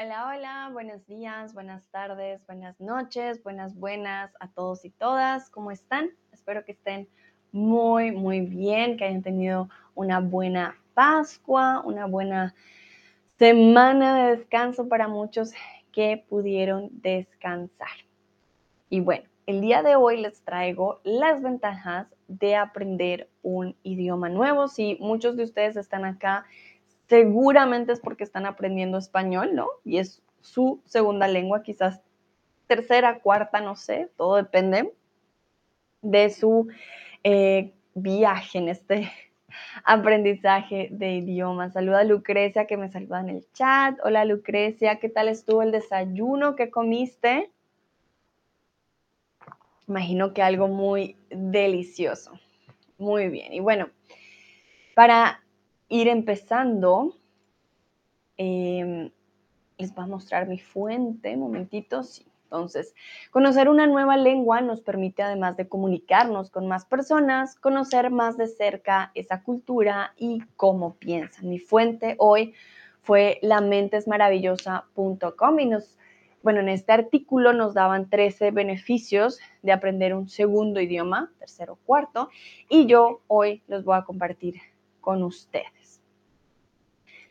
Hola, hola, buenos días, buenas tardes, buenas noches, buenas, buenas a todos y todas. ¿Cómo están? Espero que estén muy, muy bien, que hayan tenido una buena Pascua, una buena semana de descanso para muchos que pudieron descansar. Y bueno, el día de hoy les traigo las ventajas de aprender un idioma nuevo. Si muchos de ustedes están acá seguramente es porque están aprendiendo español, ¿no? Y es su segunda lengua, quizás tercera, cuarta, no sé, todo depende de su eh, viaje en este aprendizaje de idiomas. Saluda a Lucrecia que me saluda en el chat. Hola Lucrecia, ¿qué tal estuvo el desayuno? ¿Qué comiste? Imagino que algo muy delicioso. Muy bien. Y bueno, para ir empezando, em, les voy a mostrar mi fuente, momentitos. Entonces, conocer una nueva lengua nos permite, además de comunicarnos con más personas, conocer más de cerca esa cultura y cómo piensan. Mi fuente hoy fue lamentesmaravillosa.com y nos, bueno, en este artículo nos daban 13 beneficios de aprender un segundo idioma, tercero cuarto, y yo hoy los voy a compartir con ustedes.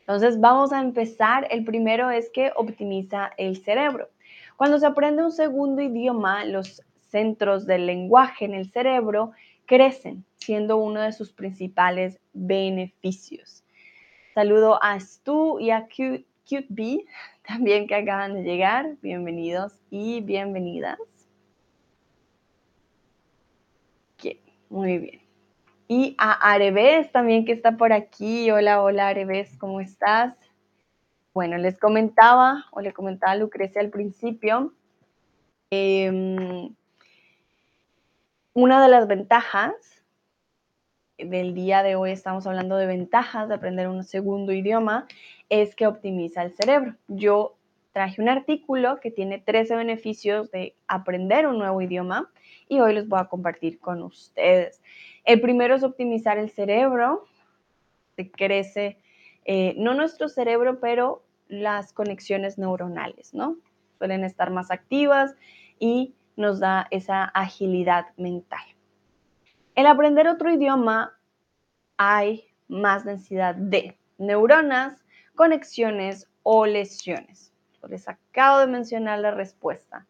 Entonces vamos a empezar. El primero es que optimiza el cerebro. Cuando se aprende un segundo idioma, los centros del lenguaje en el cerebro crecen, siendo uno de sus principales beneficios. Saludo a Stu y a Cute, Cute también que acaban de llegar. Bienvenidos y bienvenidas. muy bien. Y a Areves también que está por aquí. Hola, hola Areves, ¿cómo estás? Bueno, les comentaba o le comentaba a Lucrecia al principio, em, una de las ventajas del día de hoy, estamos hablando de ventajas de aprender un segundo idioma, es que optimiza el cerebro. Yo traje un artículo que tiene 13 beneficios de aprender un nuevo idioma y hoy los voy a compartir con ustedes. El primero es optimizar el cerebro, se crece, eh, no nuestro cerebro, pero las conexiones neuronales, ¿no? Suelen estar más activas y nos da esa agilidad mental. El aprender otro idioma hay más densidad de neuronas, conexiones o lesiones. Les acabo de mencionar la respuesta.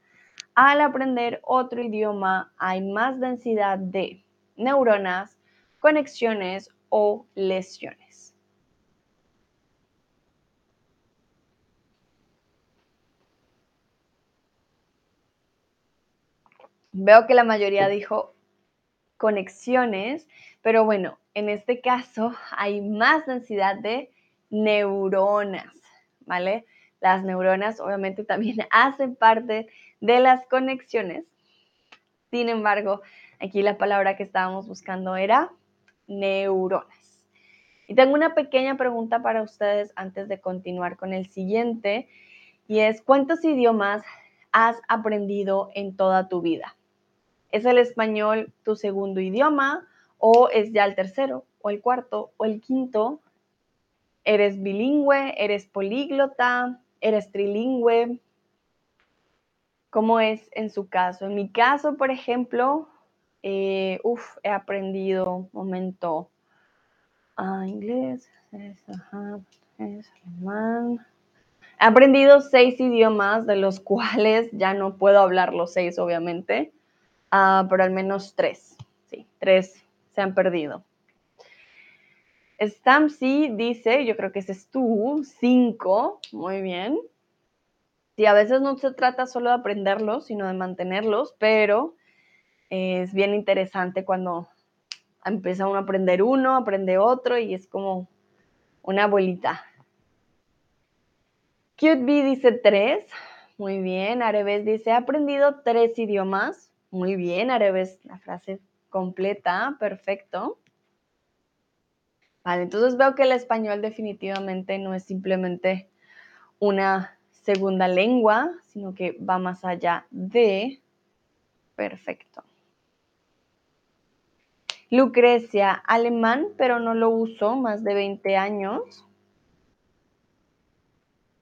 Al aprender otro idioma hay más densidad de neuronas, conexiones o lesiones. Veo que la mayoría dijo conexiones, pero bueno, en este caso hay más densidad de neuronas, ¿vale? Las neuronas obviamente también hacen parte de las conexiones. Sin embargo, Aquí la palabra que estábamos buscando era neuronas. Y tengo una pequeña pregunta para ustedes antes de continuar con el siguiente, y es, ¿cuántos idiomas has aprendido en toda tu vida? ¿Es el español tu segundo idioma o es ya el tercero o el cuarto o el quinto? ¿Eres bilingüe? ¿Eres políglota? ¿Eres trilingüe? ¿Cómo es en su caso? En mi caso, por ejemplo, eh, he aprendido, momento, ah, inglés, es, alemán. He aprendido seis idiomas, de los cuales ya no puedo hablar los seis, obviamente, ah, pero al menos tres, sí, tres se han perdido. Stampsy dice, yo creo que ese es tú, cinco, muy bien. Sí, a veces no se trata solo de aprenderlos, sino de mantenerlos, pero es bien interesante cuando empieza uno a aprender uno, aprende otro y es como una abuelita. Cute dice tres. Muy bien. Areves dice, he aprendido tres idiomas. Muy bien, Areves, la frase completa. Perfecto. Entonces veo que el español definitivamente no es simplemente una segunda lengua, sino que va más allá de... Perfecto. Lucrecia, alemán, pero no lo uso más de 20 años.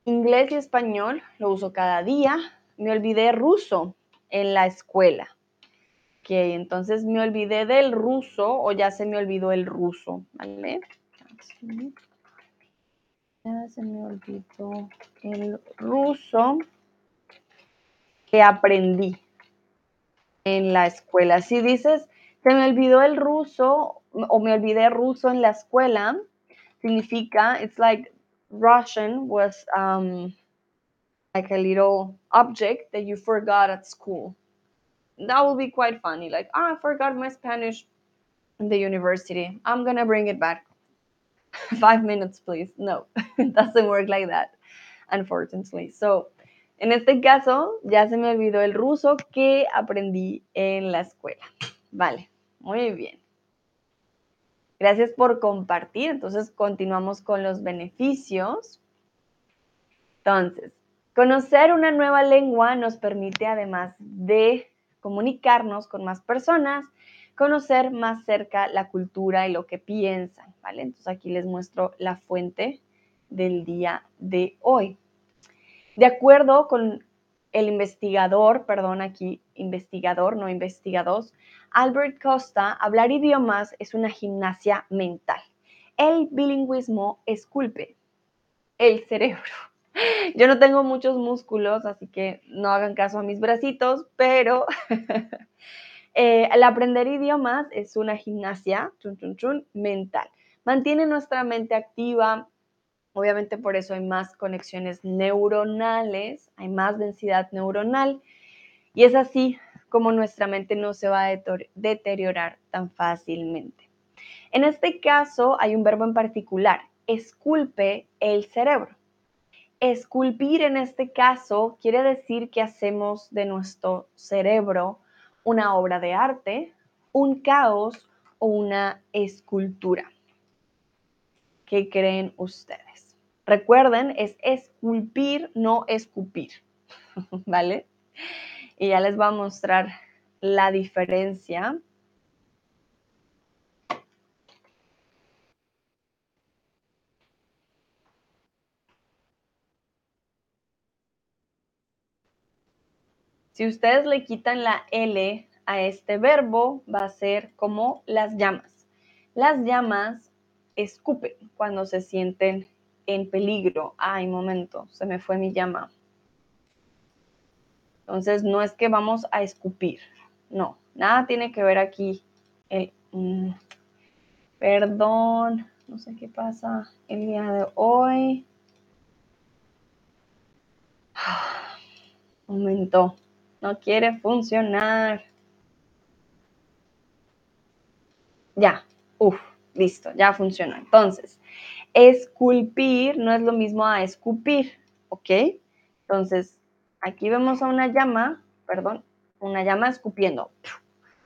inglés y español lo uso cada día. Me olvidé ruso en la escuela. Ok, entonces me olvidé del ruso o ya se me olvidó el ruso, ¿vale? Ya se me olvidó el ruso que aprendí en la escuela. Si dices, se me olvidó el ruso o me olvidé ruso en la escuela, significa, it's like Russian was um, like a little object that you forgot at school. That will be quite funny. Like, oh, I forgot my Spanish in the university. I'm going to bring it back. Five minutes, please. No, it doesn't work like that, unfortunately. So, en este caso, ya se me olvidó el ruso que aprendí en la escuela. Vale, muy bien. Gracias por compartir. Entonces, continuamos con los beneficios. Entonces, conocer una nueva lengua nos permite, además de comunicarnos con más personas, conocer más cerca la cultura y lo que piensan, ¿vale? Entonces, aquí les muestro la fuente del día de hoy. De acuerdo con el investigador, perdón, aquí investigador, no investigados, Albert Costa, hablar idiomas es una gimnasia mental. El bilingüismo esculpe el cerebro. Yo no tengo muchos músculos, así que no hagan caso a mis bracitos, pero eh, el aprender idiomas es una gimnasia mental. Mantiene nuestra mente activa, Obviamente por eso hay más conexiones neuronales, hay más densidad neuronal y es así como nuestra mente no se va a deteriorar tan fácilmente. En este caso hay un verbo en particular, esculpe el cerebro. Esculpir en este caso quiere decir que hacemos de nuestro cerebro una obra de arte, un caos o una escultura. ¿Qué creen ustedes? Recuerden, es esculpir, no escupir, ¿vale? Y ya les voy a mostrar la diferencia. Si ustedes le quitan la L a este verbo, va a ser como las llamas. Las llamas escupen cuando se sienten en peligro. Ay, momento, se me fue mi llama. Entonces, no es que vamos a escupir. No, nada tiene que ver aquí. Mm, perdón, no sé qué pasa el día de hoy. Momento, no quiere funcionar. Ya, uff, listo, ya funciona. Entonces, Esculpir no es lo mismo a escupir, ¿ok? Entonces, aquí vemos a una llama, perdón, una llama escupiendo.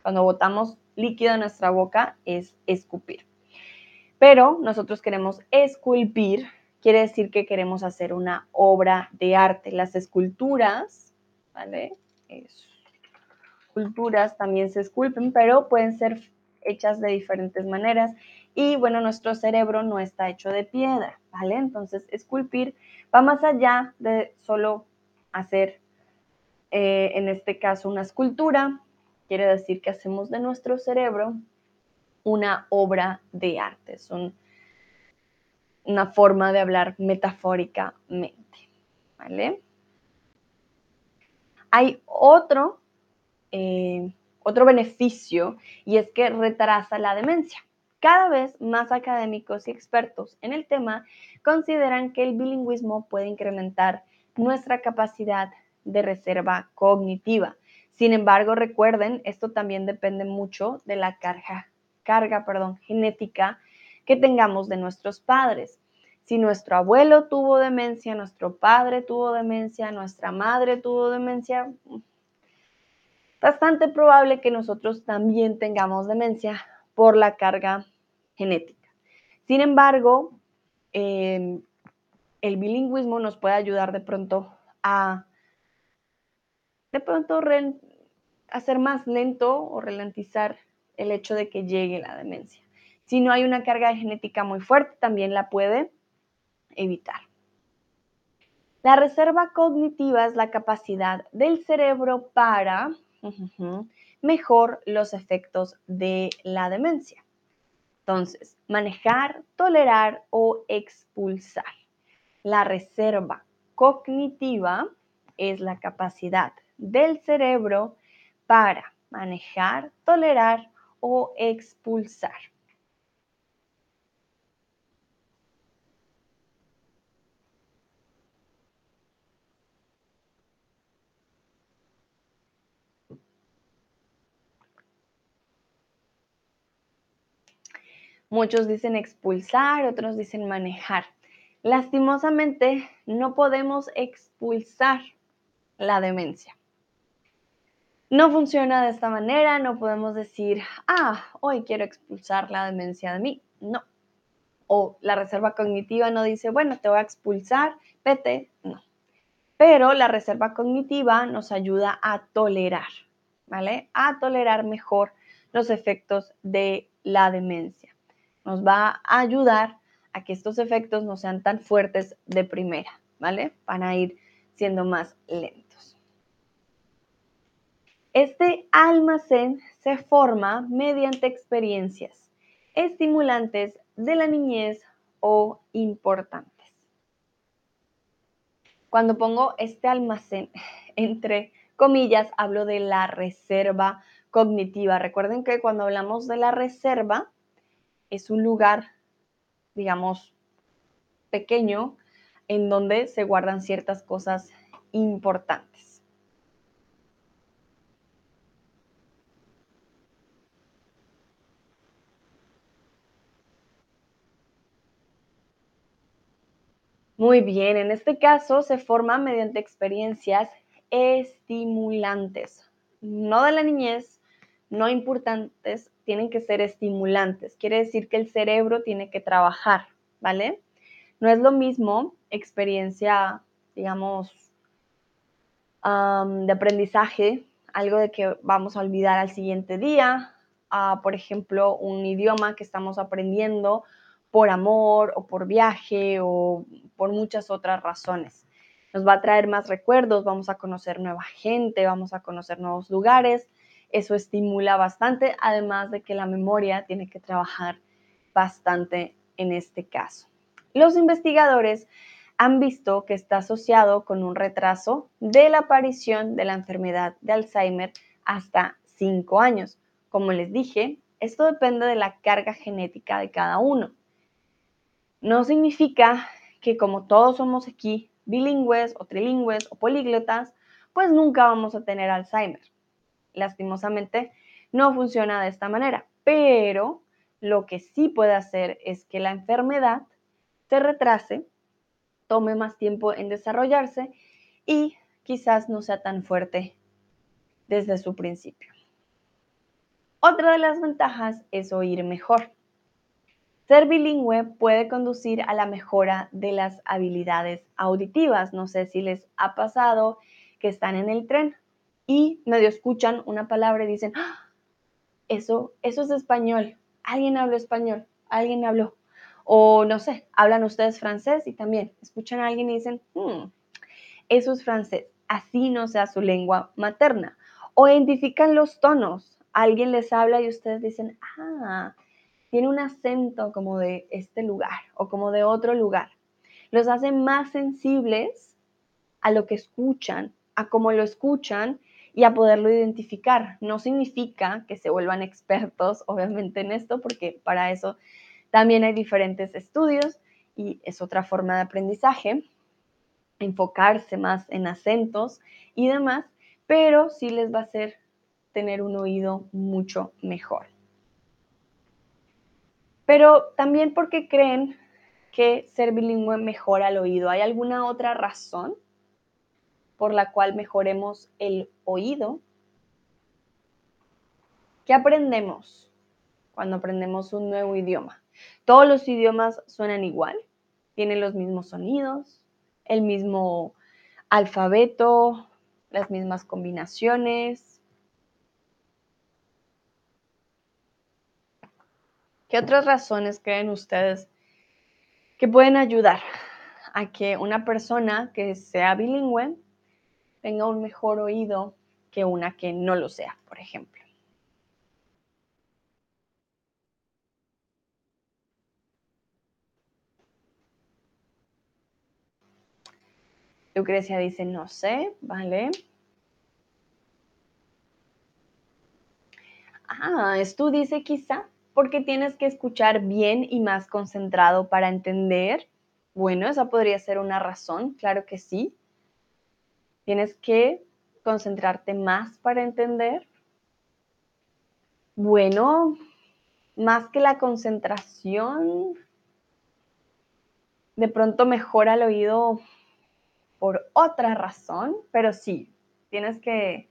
Cuando botamos líquido en nuestra boca es escupir. Pero nosotros queremos esculpir, quiere decir que queremos hacer una obra de arte. Las esculturas, ¿vale? Esculturas también se esculpen, pero pueden ser hechas de diferentes maneras y bueno, nuestro cerebro no está hecho de piedra, ¿vale? Entonces, esculpir va más allá de solo hacer, eh, en este caso, una escultura. Quiere decir que hacemos de nuestro cerebro una obra de arte. Es una forma de hablar metafóricamente, ¿vale? Hay otro, eh, otro beneficio y es que retrasa la demencia. Cada vez más académicos y expertos en el tema consideran que el bilingüismo puede incrementar nuestra capacidad de reserva cognitiva. Sin embargo, recuerden, esto también depende mucho de la carga, carga perdón, genética que tengamos de nuestros padres. Si nuestro abuelo tuvo demencia, nuestro padre tuvo demencia, nuestra madre tuvo demencia, bastante probable que nosotros también tengamos demencia por la carga genética. Sin embargo, em, el bilingüismo nos puede ayudar de pronto a de pronto hacer más lento o ralentizar el hecho de que llegue la demencia. Si no hay una carga genética muy fuerte, también la puede evitar. La reserva cognitiva es la capacidad del cerebro para mejor los efectos de la demencia. Entonces, manejar, tolerar o expulsar. La reserva cognitiva es la capacidad del cerebro para manejar, tolerar o expulsar. Muchos dicen expulsar, otros dicen manejar. Lastimosamente, no podemos expulsar la demencia. No funciona de esta manera, no podemos decir, ah, hoy quiero expulsar la demencia de mí. No. O la reserva cognitiva no dice, bueno, te voy a expulsar, vete. No. Pero la reserva cognitiva nos ayuda a tolerar, ¿vale? A tolerar mejor los efectos de la demencia nos va a ayudar a que estos efectos no sean tan fuertes de primera, ¿vale? Van a ir siendo más lentos. Este almacén se forma mediante experiencias estimulantes de la niñez o importantes. Cuando pongo este almacén entre comillas, hablo de la reserva cognitiva. Recuerden que cuando hablamos de la reserva, es un lugar, digamos, pequeño en donde se guardan ciertas cosas importantes. Muy bien, en este caso se forma mediante experiencias estimulantes, no de la niñez, no importantes, tienen que ser estimulantes. Quiere decir que el cerebro tiene que trabajar, ¿vale? No es lo mismo experiencia, digamos, de aprendizaje, algo de que vamos a olvidar al siguiente día, por ejemplo, un idioma que estamos aprendiendo por amor o por viaje o por muchas otras razones. Nos va a traer más recuerdos, vamos a conocer nueva gente, vamos a conocer nuevos lugares, eso estimula bastante, además de que la memoria tiene que trabajar bastante en este caso. Los investigadores han visto que está asociado con un retraso de la aparición de la enfermedad de Alzheimer hasta 5 años. Como les dije, esto depende de la carga genética de cada uno. No significa que como todos somos aquí bilingües o trilingües o políglotas, pues nunca vamos a tener Alzheimer lastimosamente no funciona de esta manera, pero lo que sí puede hacer es que la enfermedad se retrase, tome más tiempo en desarrollarse y quizás no sea tan fuerte desde su principio. Otra de las ventajas es oír mejor. Ser bilingüe puede conducir a la mejora de las habilidades auditivas. No sé si les ha pasado que están en el tren y medio escuchan una palabra y dicen, ¡Ah! eso, eso es español, alguien habló español, alguien habló. O no sé, hablan ustedes francés y también escuchan a alguien y dicen, hmm, eso es francés, así no sea su lengua materna. O identifican los tonos, alguien les habla y ustedes dicen, ah, tiene un acento como de este lugar o como de otro lugar. Los hace más sensibles a lo que escuchan, a cómo lo escuchan y a poderlo identificar. No significa que se vuelvan expertos, obviamente, en esto, porque para eso también hay diferentes estudios y es otra forma de aprendizaje, enfocarse más en acentos y demás, pero sí les va a hacer tener un oído mucho mejor. Pero también porque creen que ser bilingüe mejora el oído. ¿Hay alguna otra razón? Por la cual mejoremos el oído. ¿Qué aprendemos cuando aprendemos un nuevo idioma? Todos los idiomas suenan igual, tienen los mismos sonidos, el mismo alfabeto, las mismas combinaciones. ¿Qué otras razones creen ustedes que pueden ayudar a que una persona que sea bilingüe tenga un mejor oído que una que no lo sea, por ejemplo. Lucrecia dice, no sé, ¿vale? Ah, tú dice quizá porque tienes que escuchar bien y más concentrado para entender. Bueno, esa podría ser una razón, claro que sí. Tienes que concentrarte más para entender. Bueno, más que la concentración, de pronto mejora el oído por otra razón, pero sí, tienes que,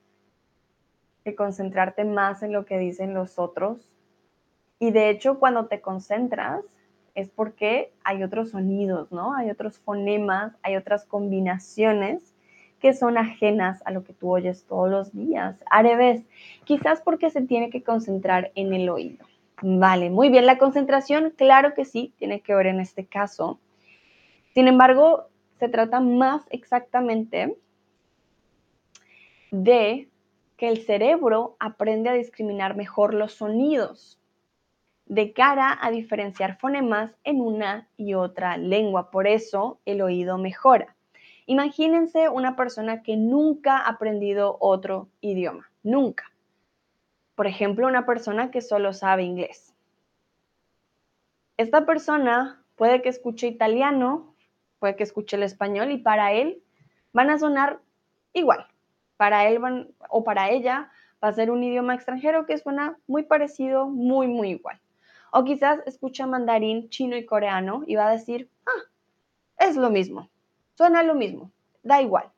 concentrarte más en lo que dicen los otros. Y de hecho, cuando te concentras, es porque hay otros sonidos, ¿no? Hay otros fonemas, hay otras combinaciones que son ajenas a lo que tú oyes todos los días. Al revés, quizás porque se tiene que concentrar en el oído. Vale, muy bien, la concentración, claro que sí, tiene que ver en este caso. Sin embargo, se trata más exactamente de que el cerebro aprende a discriminar mejor los sonidos de cara a diferenciar fonemas en una y otra lengua. Por eso el oído mejora. Imagínense una persona que nunca ha aprendido otro idioma, nunca. Por ejemplo, una persona que solo sabe inglés. Esta persona puede que escuche italiano puede que escuche el español y para él van a sonar igual. Para él van, o para ella va a ser un idioma extranjero que suena muy parecido, muy, muy igual. O quizás escucha mandarín, chino y coreano y va a decir, ah, es lo mismo, suena lo mismo, da igual.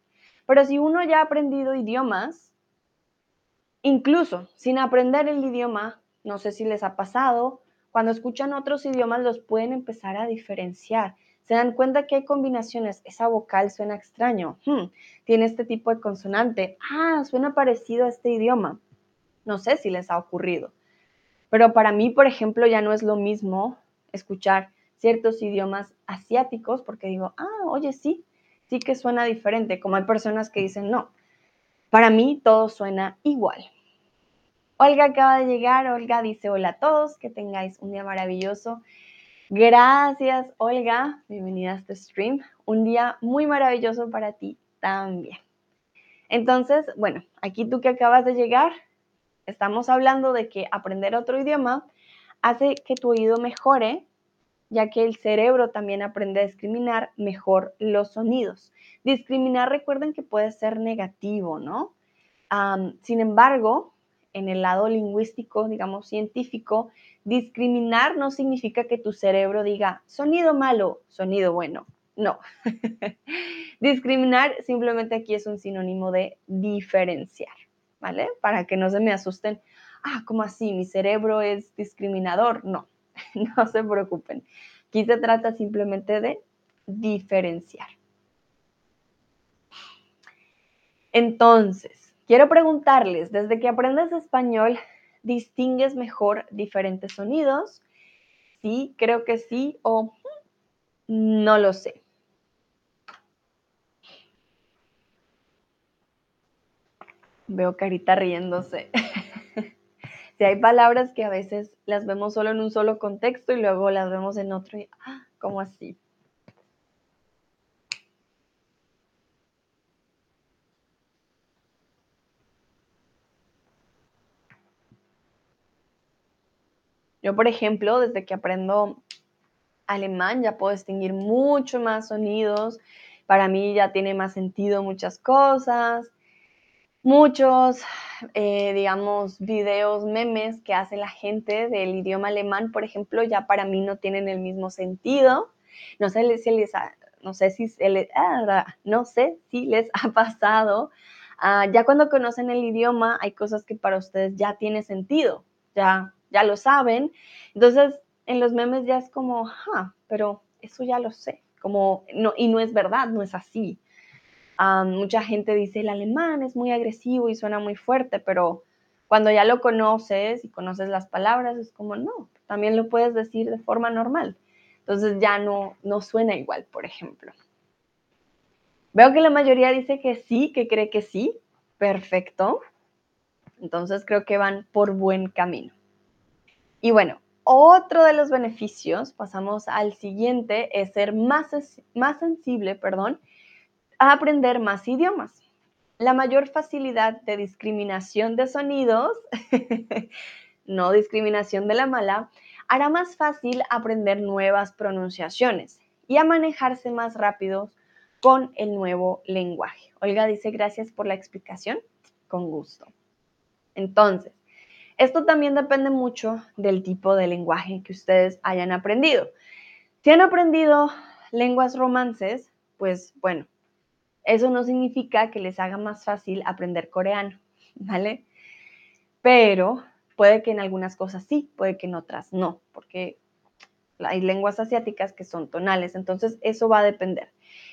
Pero si uno ya ha aprendido idiomas, incluso sin aprender el idioma, no sé si les ha pasado, cuando escuchan otros idiomas los pueden empezar a diferenciar se dan cuenta que hay combinaciones. Esa vocal suena extraño. Hmm, tiene este tipo de consonante. Ah, suena parecido a este idioma. No sé si les ha ocurrido. Pero para mí, por ejemplo, ya no es lo mismo escuchar ciertos idiomas asiáticos porque digo, ah, oye, sí, sí que suena diferente. Como hay personas que dicen, no, para mí todo suena igual. Olga acaba de llegar. Olga dice, hola a todos, que tengáis un día maravilloso. Gracias, Olga. Bienvenida a este stream. Un día muy maravilloso para ti también. Entonces, bueno, aquí tú que acabas de llegar, estamos hablando de que aprender otro idioma hace que tu oído mejore, ya que el cerebro también aprende a discriminar mejor los sonidos. Discriminar, recuerden que puede ser negativo, ¿no? sin embargo, en el lado lingüístico, digamos, científico, discriminar no significa que tu cerebro diga sonido malo, sonido bueno. No. discriminar simplemente aquí es un sinónimo de diferenciar, ¿vale? Para que no se me asusten. Ah, ¿cómo así? ¿Mi cerebro es discriminador? No, no se preocupen. Aquí se trata simplemente de diferenciar. Entonces, Quiero preguntarles, desde que aprendes español, ¿distingues mejor diferentes sonidos? Sí, creo que sí o no lo sé. Veo carita riéndose. si hay palabras que a veces las vemos solo en un solo contexto y luego las vemos en otro y, ah, ¿cómo así? Yo, por ejemplo, desde que aprendo alemán ya puedo distinguir mucho más sonidos. Para mí ya tiene más sentido muchas cosas. Muchos, eh, digamos, videos, memes que hace la gente del idioma alemán, por ejemplo, ya para mí no tienen el mismo sentido. No sé si les ha, no sé si les, ah, no sé si les ha pasado. Ah, ya cuando conocen el idioma, hay cosas que para ustedes ya tiene sentido. Ya ya lo saben. Entonces, en los memes ya es como, ah, pero eso ya lo sé, como, no, y no es verdad, no es así. Mucha gente dice, el alemán es muy agresivo y suena muy fuerte, pero cuando ya lo conoces y conoces las palabras, es como, no, también lo puedes decir de forma normal. Entonces ya no, no suena igual, por ejemplo. Veo que la mayoría dice que sí, que cree que sí. Perfecto. Entonces creo que van por buen camino. Y bueno, otro de los beneficios, pasamos al siguiente, es ser más, más sensible, perdón, a aprender más idiomas. La mayor facilidad de discriminación de sonidos, no discriminación de la mala, hará más fácil aprender nuevas pronunciaciones y a manejarse más rápido con el nuevo lenguaje. Olga dice gracias por la explicación, con gusto. Entonces, esto también depende mucho del tipo de lenguaje que ustedes hayan aprendido. Si han aprendido lenguas romances, pues bueno, eso no significa que les haga más fácil aprender coreano, ¿vale? Pero Puede que en algunas cosas sí, puede que en otras no, porque hay lenguas asiáticas que son tonales, entonces eso va a depender.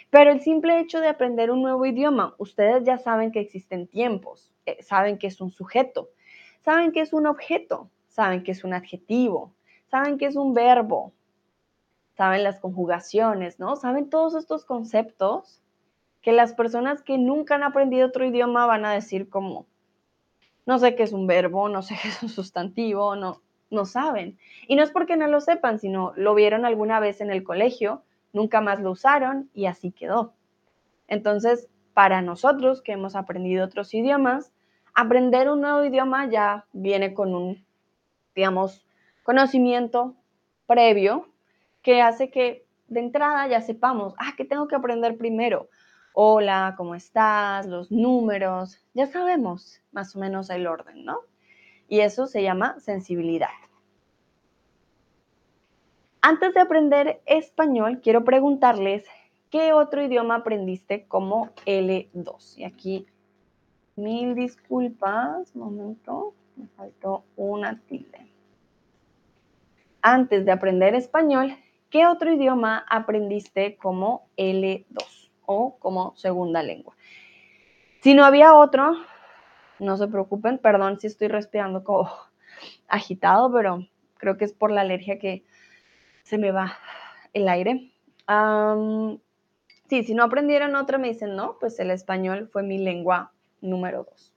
Pero el simple hecho de aprender un nuevo idioma, ustedes ya saben que existen tiempos, eh, saben que es un sujeto, saben que es un objeto, saben que es un adjetivo, saben que es un verbo, saben las conjugaciones, ¿no? Saben todos estos conceptos que las personas que nunca han aprendido otro idioma van a decir como, no sé qué es un verbo, no sé qué es un sustantivo, no, no saben. Y no es porque no lo sepan, sino lo vieron alguna vez en el colegio, nunca más lo usaron y así quedó. Entonces, para nosotros que hemos aprendido otros idiomas, aprender un nuevo idioma ya viene con un, digamos, conocimiento previo que hace que de entrada ya sepamos, ah, ¿qué tengo que aprender primero? Hola, ¿cómo estás? Los números, ya sabemos más o menos el orden, ¿no? Y eso se llama sensibilidad. Antes de aprender español, quiero preguntarles qué otro idioma aprendiste como L2. Y aquí, mil disculpas, momento, me faltó una tilde. Antes de aprender español, ¿qué otro idioma aprendiste como L2? O como segunda lengua. Si no había otro, no se preocupen, perdón si estoy respirando como agitado, pero creo que es por la alergia que se me va el aire. sí, si no aprendieron otra, me dicen, no, pues el español fue mi lengua número dos.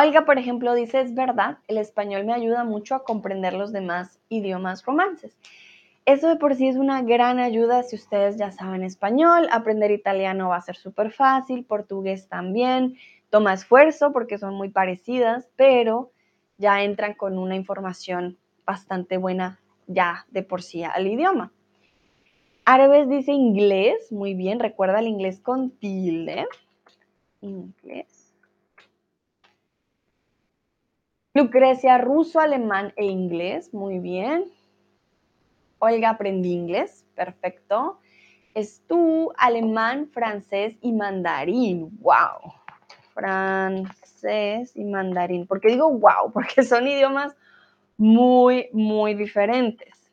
Olga, por ejemplo, dice, es verdad, el español me ayuda mucho a comprender los demás idiomas romances. Eso de por sí es una gran ayuda si ustedes ya saben español, aprender italiano va a ser súper fácil, portugués también, toma esfuerzo porque son muy parecidas, pero ya entran con una información bastante buena ya de por sí al idioma. Árabes dice inglés, muy bien, recuerda el inglés con tilde. Inglés. Lucrecia, ruso, alemán e inglés. Muy bien. Olga, aprendí inglés. Perfecto. Es tú, alemán, francés y mandarín. ¡Wow! Francés y mandarín. ¿Por qué digo wow? Porque son idiomas muy, muy diferentes.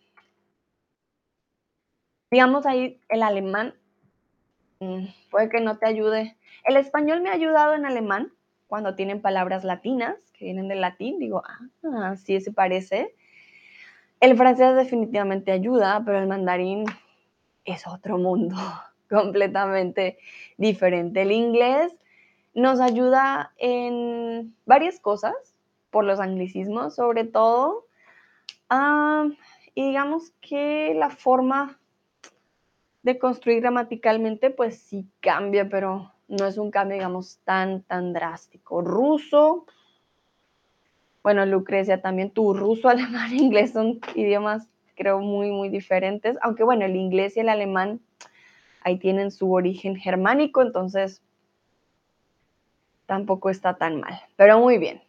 Digamos ahí el alemán, mm, puede que no te ayude. El español me ha ayudado en alemán cuando tienen palabras latinas que vienen del latín, digo, ah, sí se parece. El francés definitivamente ayuda, pero el mandarín es otro mundo completamente diferente. El inglés nos ayuda en varias cosas, por los anglicismos sobre todo. Ah, y digamos que la forma de construir gramaticalmente, pues sí cambia, pero no es un cambio, digamos, tan, tan drástico. Ruso, bueno, Lucrecia, también tu ruso, alemán inglés son idiomas, creo, muy, muy diferentes, aunque bueno, el inglés y el alemán ahí tienen su origen germánico, entonces tampoco está tan mal, pero muy bien,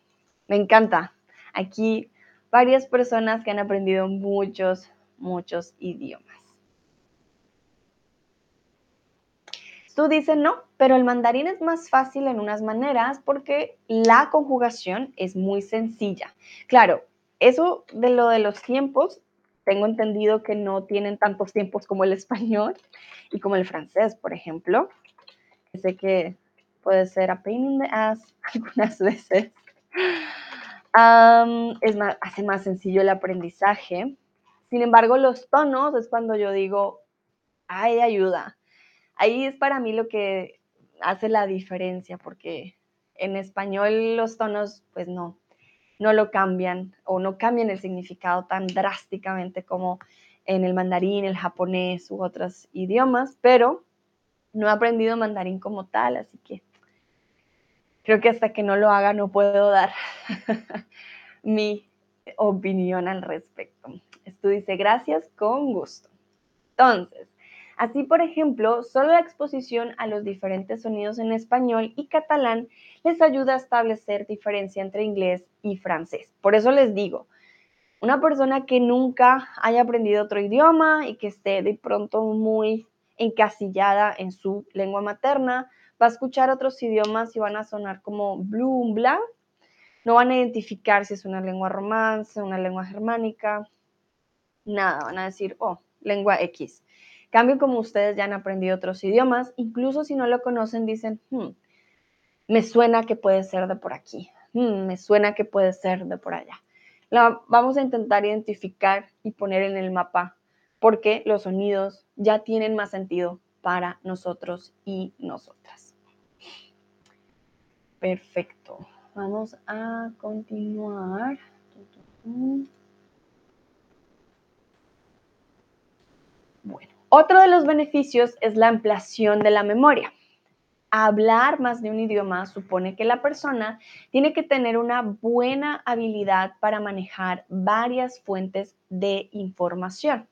me encanta. Aquí varias personas que han aprendido muchos, muchos idiomas. Tú dices no, pero el mandarín es más fácil en unas maneras porque la conjugación es muy sencilla. Claro, eso de lo de los tiempos, tengo entendido que no tienen tantos tiempos como el español y como el francés, por ejemplo. Sé que puede ser a pain in the ass algunas veces. es más, hace más sencillo el aprendizaje. Sin embargo, los tonos es cuando yo digo, ay, ayuda. Ahí es para mí lo que hace la diferencia, porque en español los tonos, pues no, no lo cambian o no cambian el significado tan drásticamente como en el mandarín, el japonés u otros idiomas, pero no he aprendido mandarín como tal, así que creo que hasta que no lo haga no puedo dar mi opinión al respecto. Esto dice gracias con gusto. Entonces, Así, por ejemplo, solo la exposición a los diferentes sonidos en español y catalán les ayuda a establecer diferencia entre inglés y francés. Por eso les digo, una persona que nunca haya aprendido otro idioma y que esté de pronto muy encasillada en su lengua materna, va a escuchar otros idiomas y van a sonar como blue, bla. No van a identificar si es una lengua romance, una lengua germánica, nada, van a decir, oh, lengua X. Cambio como ustedes ya han aprendido otros idiomas, incluso si no lo conocen, dicen, hmm, me suena que puede ser de por aquí, hmm, me suena que puede ser de por allá. La vamos a intentar identificar y poner en el mapa porque los sonidos ya tienen más sentido para nosotros y nosotras. Perfecto. Vamos a continuar. Bueno, otro de los beneficios es la ampliación de la memoria. Hablar más de un idioma supone que la persona tiene que tener una buena habilidad para manejar varias fuentes de información.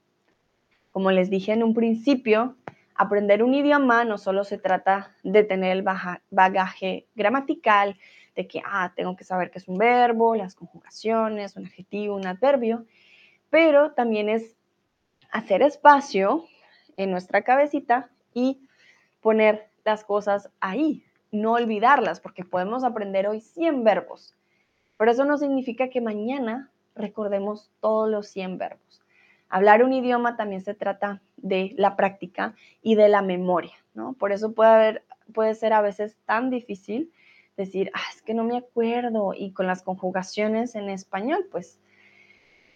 Como les dije en un principio, aprender un idioma no solo se trata de tener el bagaje gramatical, de que, ah, tengo que saber qué es un verbo, las conjugaciones, un adjetivo, un adverbio, pero también es hacer espacio en nuestra cabecita y poner las cosas ahí, no olvidarlas, porque podemos aprender hoy 100 verbos, pero eso no significa que mañana recordemos todos los 100 verbos. Hablar un idioma también se trata de la práctica y de la memoria, ¿no? Por eso puede, haber, puede ser a veces tan difícil decir, ah, es que no me acuerdo, y con las conjugaciones en español, pues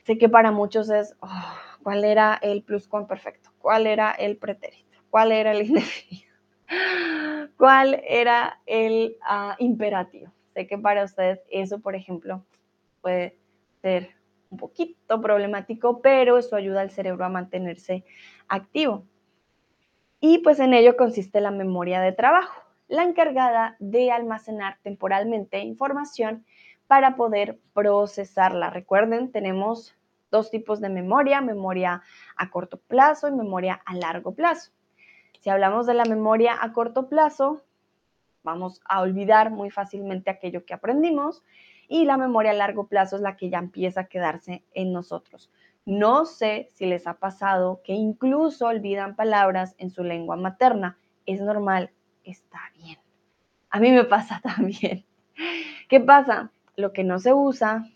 sé que para muchos es, oh, ¿cuál era el pluscuamperfecto? Cuál era el pretérito, cuál era el indefinido, cuál era el ah, imperativo. Sé que para ustedes eso, por ejemplo, puede ser un poquito problemático, pero eso ayuda al cerebro a mantenerse activo. Y pues en ello consiste la memoria de trabajo, la encargada de almacenar temporalmente información para poder procesarla. Recuerden, tenemos dos tipos de memoria, memoria a corto plazo y memoria a largo plazo. Si hablamos de la memoria a corto plazo, vamos a olvidar muy fácilmente aquello que aprendimos y la memoria a largo plazo es la que ya empieza a quedarse en nosotros. No sé si les ha pasado que incluso olvidan palabras en su lengua materna. Es normal, está bien. A mí me pasa también. ¿Qué pasa? Lo que no se usa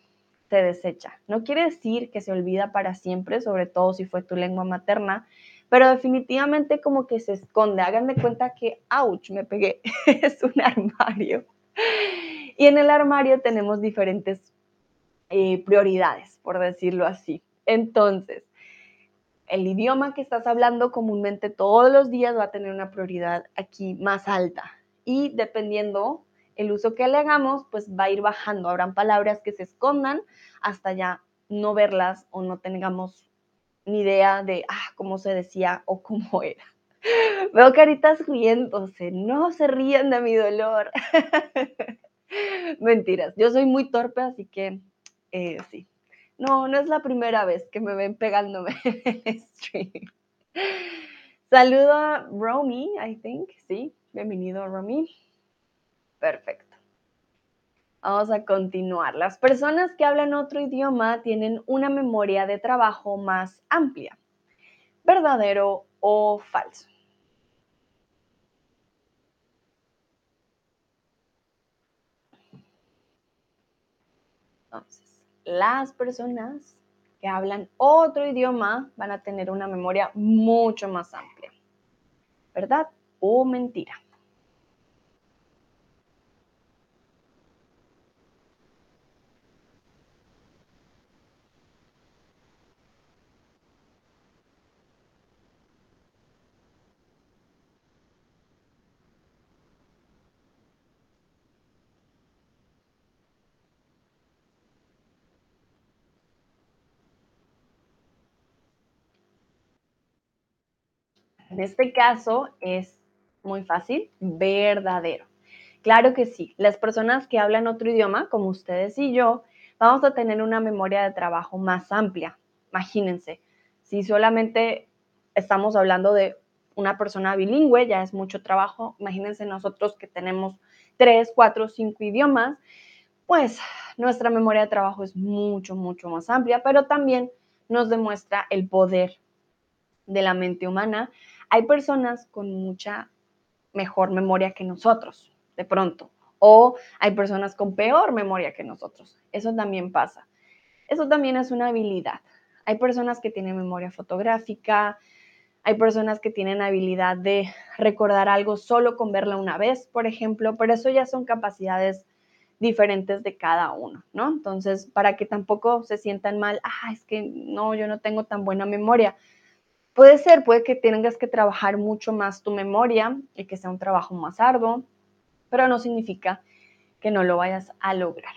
se desecha. No quiere decir que se olvida para siempre, sobre todo si fue tu lengua materna, pero definitivamente como que se esconde. Hagan de cuenta que, ouch, me pegué, es un armario. Y en el armario tenemos diferentes eh, prioridades, por decirlo así. Entonces, el idioma que estás hablando comúnmente todos los días va a tener una prioridad aquí más alta. Y dependiendo el uso que le hagamos, pues va a ir bajando. Habrán palabras que se escondan hasta ya no verlas o no tengamos ni idea de ah, cómo se decía o cómo era. Veo caritas riéndose, no se rían de mi dolor. Mentiras, yo soy muy torpe, así que eh, sí. No, no es la primera vez que me ven pegándome en el stream. Saludo a Romy, I think, sí. Bienvenido, Romy. Perfecto. Vamos a continuar. Las personas que hablan otro idioma tienen una memoria de trabajo más amplia. ¿Verdadero o falso? Entonces, las personas que hablan otro idioma van a tener una memoria mucho más amplia. ¿Verdad o mentira? En este caso es muy fácil, verdadero. Claro que sí, las personas que hablan otro idioma, como ustedes y yo, vamos a tener una memoria de trabajo más amplia. Imagínense, si solamente estamos hablando de una persona bilingüe, ya es mucho trabajo. Imagínense nosotros que tenemos tres, cuatro, cinco idiomas, pues nuestra memoria de trabajo es mucho, mucho más amplia, pero también nos demuestra el poder de la mente humana. Hay personas con mucha mejor memoria que nosotros, de pronto, o hay personas con peor memoria que nosotros. Eso también pasa. Eso también es una habilidad. Hay personas que tienen memoria fotográfica, hay personas que tienen habilidad de recordar algo solo con verla una vez, por ejemplo, pero eso ya son capacidades diferentes de cada uno, ¿no? Entonces, para que tampoco se sientan mal, ah, es que no, yo no tengo tan buena memoria. Puede ser, puede que tengas que trabajar mucho más tu memoria y que sea un trabajo más arduo, pero no significa que no lo vayas a lograr.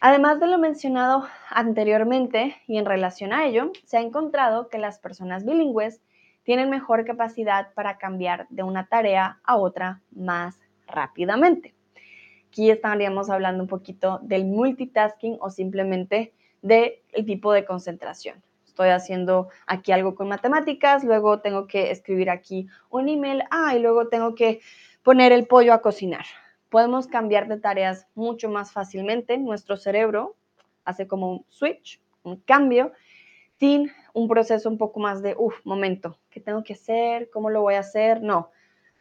Además de lo mencionado anteriormente y en relación a ello, se ha encontrado que las personas bilingües tienen mejor capacidad para cambiar de una tarea a otra más rápidamente. Aquí estaríamos hablando un poquito del multitasking o simplemente del tipo de concentración. Estoy haciendo aquí algo con matemáticas, luego tengo que escribir aquí un email, ah, y luego tengo que poner el pollo a cocinar podemos cambiar de tareas mucho más fácilmente. Nuestro cerebro hace como un switch, un cambio, sin un proceso un poco más de, uff, momento, ¿qué tengo que hacer? ¿Cómo lo voy a hacer? No,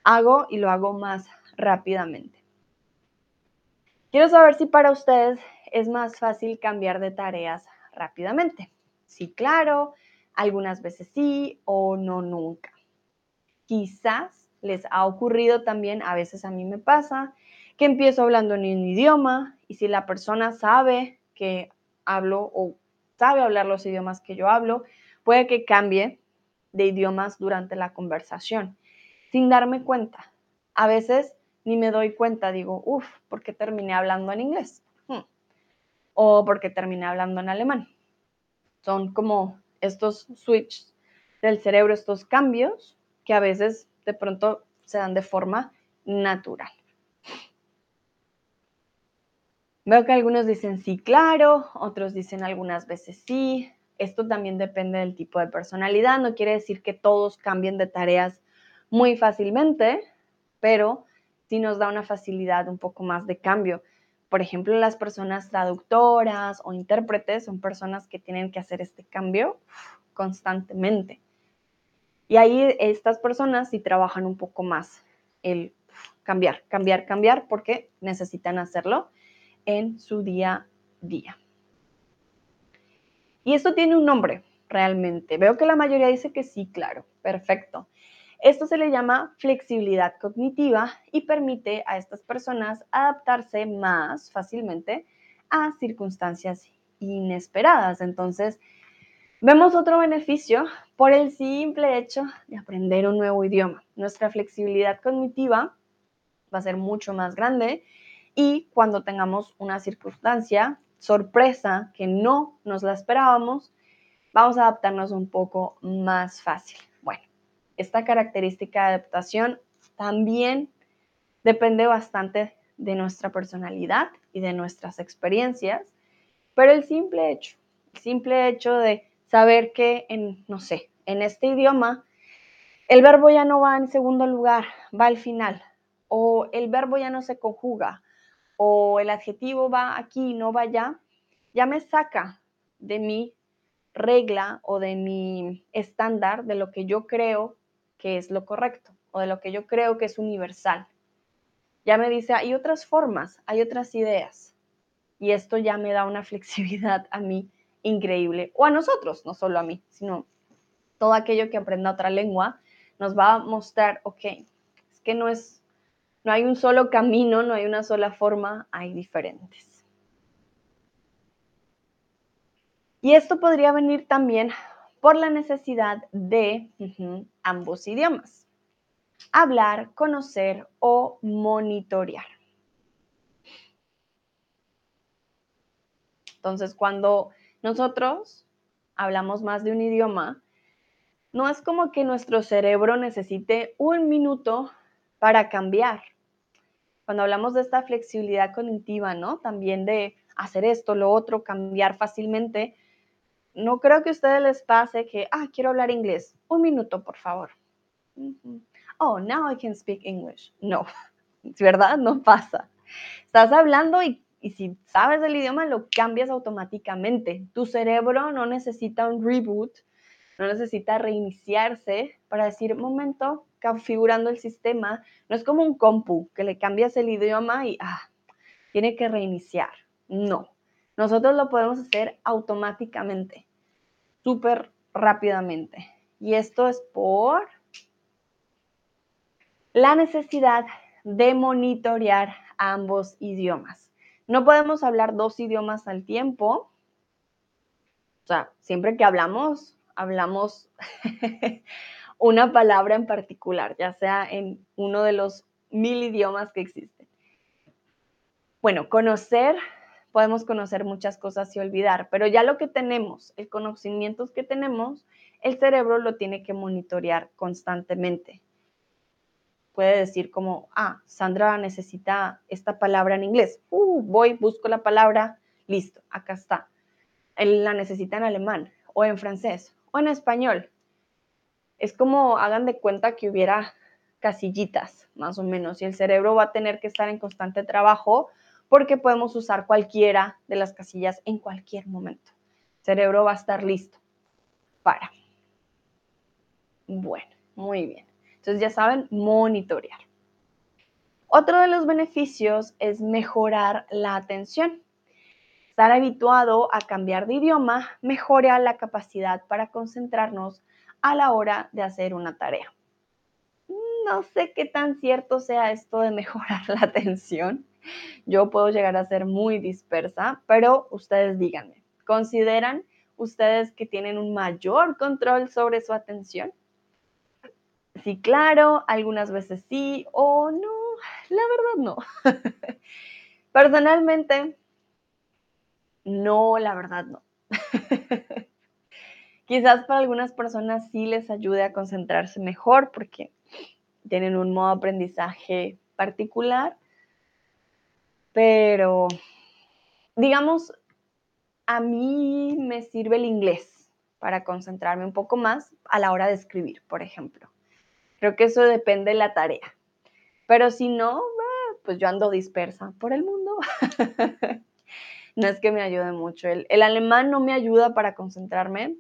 hago y lo hago más rápidamente. Quiero saber si para ustedes es más fácil cambiar de tareas rápidamente. Sí, claro, algunas veces sí o no nunca. Quizás les ha ocurrido también, a veces a mí me pasa, que empiezo hablando en un idioma y si la persona sabe que hablo o sabe hablar los idiomas que yo hablo, puede que cambie de idiomas durante la conversación sin darme cuenta. A veces ni me doy cuenta, digo, uff, ¿por qué terminé hablando en inglés? Hmm. O porque terminé hablando en alemán. Son como estos switches del cerebro, estos cambios que a veces de pronto se dan de forma natural. Veo que algunos dicen sí, claro, otros dicen algunas veces sí. Esto también depende del tipo de personalidad. No quiere decir que todos cambien de tareas muy fácilmente, pero sí nos da una facilidad un poco más de cambio. Por ejemplo, las personas traductoras o intérpretes son personas que tienen que hacer este cambio constantemente. Y ahí estas personas sí trabajan un poco más el cambiar, cambiar, cambiar, porque necesitan hacerlo en su día a día. Y esto tiene un nombre realmente. Veo que la mayoría dice que sí, claro, perfecto. Esto se le llama flexibilidad cognitiva y permite a estas personas adaptarse más fácilmente a circunstancias inesperadas. Entonces, vemos otro beneficio por el simple hecho de aprender un nuevo idioma. Nuestra flexibilidad cognitiva va a ser mucho más grande y cuando tengamos una circunstancia, sorpresa, que no nos la esperábamos, vamos a adaptarnos un poco más fácil. Esta característica de adaptación también depende bastante de nuestra personalidad y de nuestras experiencias, pero el simple hecho, el simple hecho de saber que en, no sé, en este idioma, el verbo ya no va en segundo lugar, va al final, o el verbo ya no se conjuga, o el adjetivo va aquí y no va allá, ya me saca de mi regla o de mi estándar de lo que yo creo que es lo correcto o de lo que yo creo que es universal. Ya me dice, hay otras formas, hay otras ideas. Y esto ya me da una flexibilidad a mí increíble, o a nosotros, no solo a mí, sino todo aquello que aprenda otra lengua nos va a mostrar, ok, es que no es no hay un solo camino, no hay una sola forma, hay diferentes. Y esto podría venir también por la necesidad de ambos idiomas. Hablar, conocer o monitorear. Entonces, cuando nosotros hablamos más de un idioma, no es como que nuestro cerebro necesite un minuto para cambiar. Cuando hablamos de esta flexibilidad cognitiva, ¿no? También de hacer esto, lo otro, cambiar fácilmente, no creo que a ustedes les pase que, ah, quiero hablar inglés. Un minuto, por favor. Oh, now I can speak English. No, ¿verdad? No pasa. Estás hablando y, y si sabes el idioma, lo cambias automáticamente. Tu cerebro no necesita un reboot, no necesita reiniciarse para decir, momento, configurando el sistema. No es como un compu, que le cambias el idioma y, ah, tiene que reiniciar. No, nosotros lo podemos hacer automáticamente, súper rápidamente. Y esto es por la necesidad de monitorear ambos idiomas. No podemos hablar dos idiomas al tiempo. O sea, siempre que hablamos, hablamos una palabra en particular, ya sea en uno de los mil idiomas que existen. Bueno, conocer, podemos conocer muchas cosas y olvidar, pero ya lo que tenemos, el conocimiento que tenemos, el cerebro lo tiene que monitorear constantemente puede decir como, ah, Sandra necesita esta palabra en inglés. Uh, voy, busco la palabra, listo, acá está. Él la necesita en alemán o en francés o en español. Es como hagan de cuenta que hubiera casillitas, más o menos, y el cerebro va a tener que estar en constante trabajo porque podemos usar cualquiera de las casillas en cualquier momento. El cerebro va a estar listo para. Bueno, muy bien. Entonces ya saben, monitorear. Otro de los beneficios es mejorar la atención. Estar habituado a cambiar de idioma mejora la capacidad para concentrarnos a la hora de hacer una tarea. No sé qué tan cierto sea esto de mejorar la atención. Yo puedo llegar a ser muy dispersa, pero ustedes díganme, ¿consideran ustedes que tienen un mayor control sobre su atención? sí, claro, algunas veces sí o no, la verdad no. Personalmente, no, la verdad no. Quizás para algunas personas sí les ayude a concentrarse mejor porque tienen un modo de aprendizaje particular, pero digamos, a mí me sirve el inglés para concentrarme un poco más a la hora de escribir, por ejemplo. Creo que eso depende de la tarea. Pero si no, pues yo ando dispersa por el mundo. no es que me ayude mucho. El, el, alemán no me ayuda para concentrarme.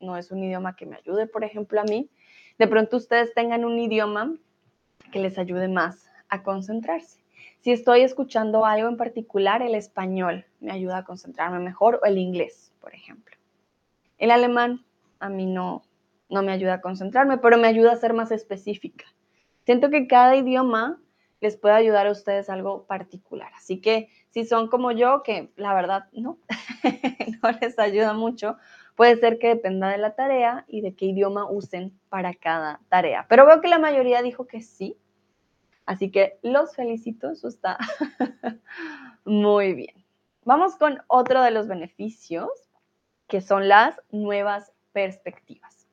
No es un idioma que me ayude, por ejemplo, a mí. De pronto ustedes tengan un idioma que les ayude más a concentrarse. Si estoy escuchando algo en particular, el español me ayuda a concentrarme mejor o el inglés, por ejemplo. El alemán a mí no, no me ayuda a concentrarme, pero me ayuda a ser más específica. Siento que cada idioma les puede ayudar a ustedes algo particular. Así que si son como yo, que la verdad no, no les ayuda mucho, puede ser que dependa de la tarea y de qué idioma usen para cada tarea. Pero veo que la mayoría dijo que sí. Así que los felicito, eso está muy bien. Vamos con otro de los beneficios, que son las nuevas perspectivas.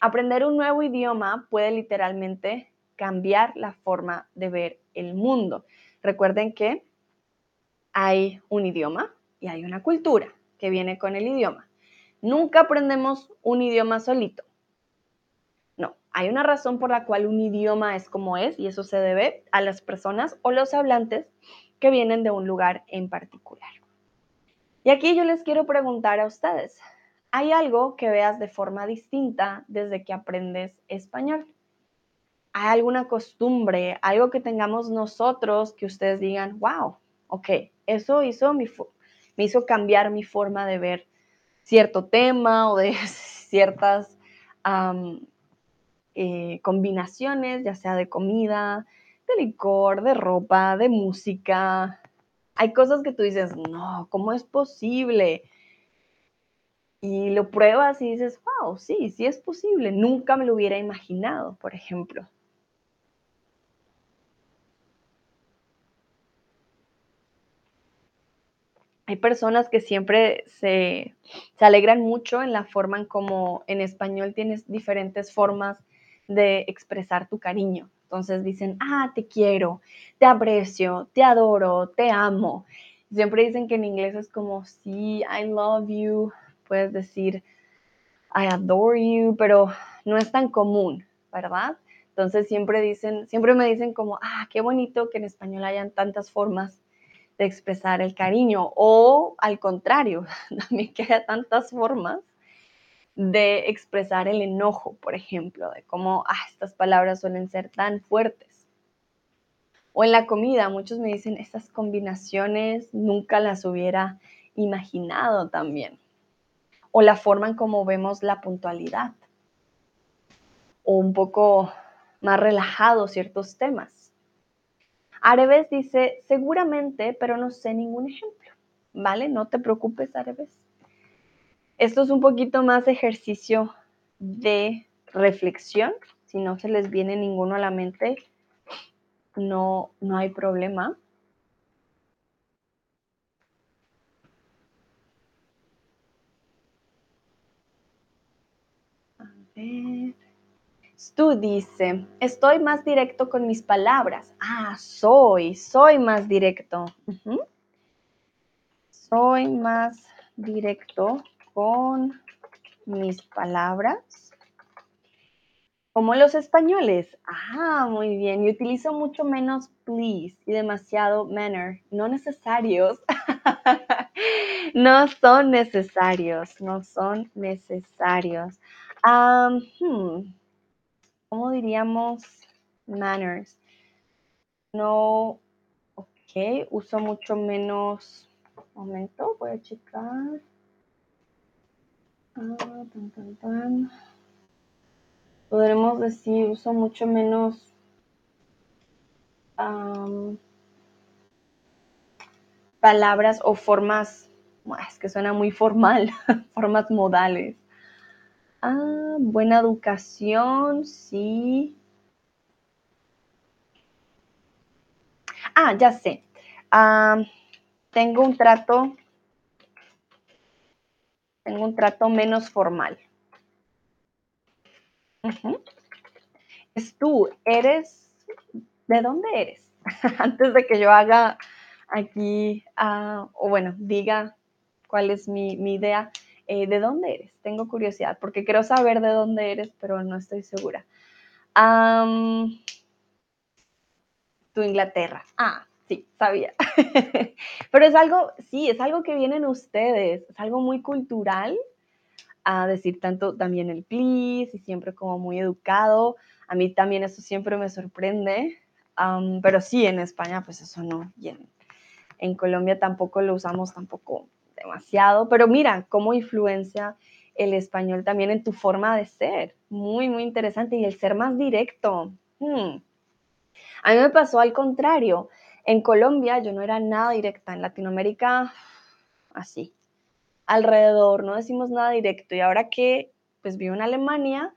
Aprender un nuevo idioma puede literalmente cambiar la forma de ver el mundo. Recuerden que hay un idioma y hay una cultura que viene con el idioma. Nunca aprendemos un idioma solito. No, hay una razón por la cual un idioma es como es y eso se debe a las personas o los hablantes que vienen de un lugar en particular. Y aquí yo les quiero preguntar a ustedes, ¿Hay algo que veas de forma distinta desde que aprendes español? ¿Hay alguna costumbre, algo que tengamos nosotros que ustedes digan, wow, ok, eso hizo mi, me hizo cambiar mi forma de ver cierto tema o de ciertas eh, combinaciones, ya sea de comida, de licor, de ropa, de música. Hay cosas que tú dices, no, ¿cómo es posible? y lo pruebas y dices, wow, sí, sí es posible, nunca me lo hubiera imaginado, por ejemplo. Hay personas que siempre se, alegran mucho en la forma en como en español tienes diferentes formas de expresar tu cariño. Entonces dicen, ah, te quiero, te aprecio, te adoro, te amo. Siempre dicen que en inglés es como, sí, I love you, puedes decir, I adore you, pero no es tan común, ¿verdad? Entonces siempre dicen, siempre me dicen como, ah, qué bonito que en español hayan tantas formas de expresar el cariño o al contrario, también que tantas formas de expresar el enojo, por ejemplo, de cómo ah, estas palabras suelen ser tan fuertes. O en la comida, muchos me dicen, estas combinaciones nunca las hubiera imaginado también. O la forma en cómo vemos la puntualidad. O un poco más relajado ciertos temas. Areves dice, seguramente, pero no sé ningún ejemplo. ¿Vale? No te preocupes, Areves. Esto es un poquito más ejercicio de reflexión. Si no se les viene ninguno a la mente, no, no hay problema. A ver. Stu dice, estoy más directo con mis palabras. Ah, soy, soy más directo. Soy más directo con mis palabras. Como los españoles. Ah, muy bien. Y utilizo mucho menos please y demasiado manner. No necesarios. no son necesarios. No son necesarios. Hmm, ¿Cómo diríamos manners? No. Ok. Uso mucho menos. momento, voy a checar. Ah, Podremos decir, uso mucho menos palabras o formas, es que suena muy formal, formas modales. Ah, buena educación, sí. Ah, ya sé. tengo un trato tengo un trato menos formal. Es tú, eres, ¿de dónde eres? Antes de que yo haga aquí, ah, o bueno, diga cuál es mi, idea, eh, ¿de dónde eres? Tengo curiosidad, porque quiero saber de dónde eres, pero no estoy segura. tu Inglaterra. Ah, sí, sabía. Pero es algo, sí, es algo que vienen ustedes, es algo muy cultural a decir tanto también el please y siempre como muy educado. A mí también eso siempre me sorprende, pero sí, en España pues eso no, y en, en Colombia tampoco lo usamos tampoco demasiado, pero mira cómo influencia el español también en tu forma de ser. Muy, muy interesante. Y el ser más directo. Hmm. A mí me pasó al contrario. En Colombia yo no era nada directa, en Latinoamérica así, alrededor, no decimos nada directo. Y ahora que pues vivo en Alemania,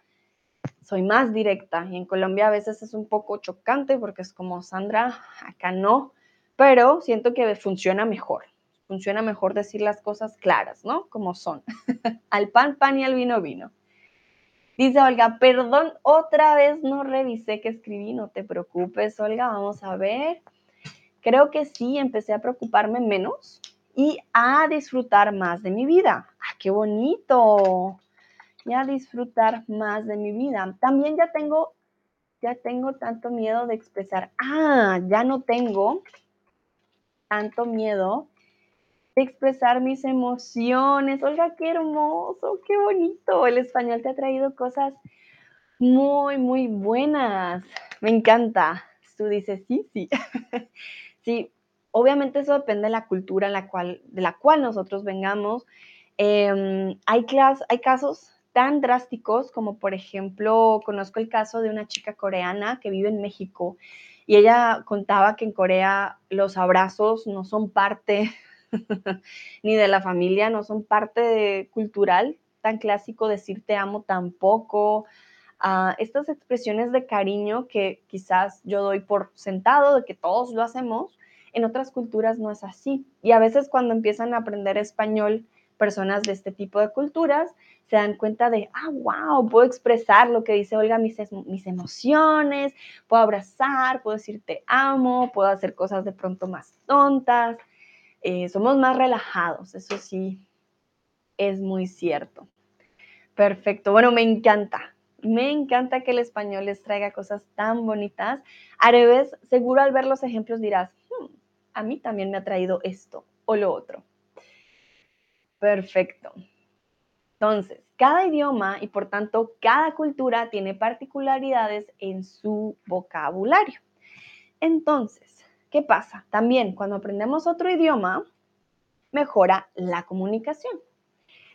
soy más directa. Y en Colombia a veces es un poco chocante porque es como, Sandra, acá no, pero siento que funciona mejor. Funciona mejor decir las cosas claras, ¿no? Como son. al pan, pan y al vino, vino. Dice Olga, perdón, otra vez no revisé que escribí, no te preocupes, Olga, vamos a ver creo que sí empecé a preocuparme menos y a disfrutar más de mi vida. ¡Ah, qué bonito! Y a disfrutar más de mi vida. También ya tengo, ya tengo tanto miedo de expresar. Ah, ya no tengo tanto miedo de expresar mis emociones. Olga, qué hermoso, qué bonito. El español te ha traído cosas muy, muy buenas. Me encanta. Tú dices, sí, sí. Sí, obviamente eso depende de la cultura en la cual, de la cual nosotros vengamos. Em, hay, hay casos tan drásticos como, por ejemplo, conozco el caso de una chica coreana que vive en México y ella contaba que en Corea los abrazos no son parte ni de la familia, no son parte cultural tan clásico, decir te amo tampoco. Ah, estas expresiones de cariño que quizás yo doy por sentado de que todos lo hacemos, En otras culturas no es así. Y a veces cuando empiezan a aprender español, personas de este tipo de culturas se dan cuenta de, ah, wow, puedo expresar lo que dice Olga, mis, mis emociones, puedo abrazar, puedo decir te amo, puedo hacer cosas de pronto más tontas. Eh, somos más relajados, eso sí, es muy cierto. Perfecto, bueno, me encanta. Me encanta que el español les traiga cosas tan bonitas. Areves, seguro al ver los ejemplos dirás, hmm, a mí también me ha traído esto o lo otro. Perfecto. Entonces, cada idioma y por tanto cada cultura tiene particularidades en su vocabulario. Entonces, ¿qué pasa? También cuando aprendemos otro idioma, mejora la comunicación.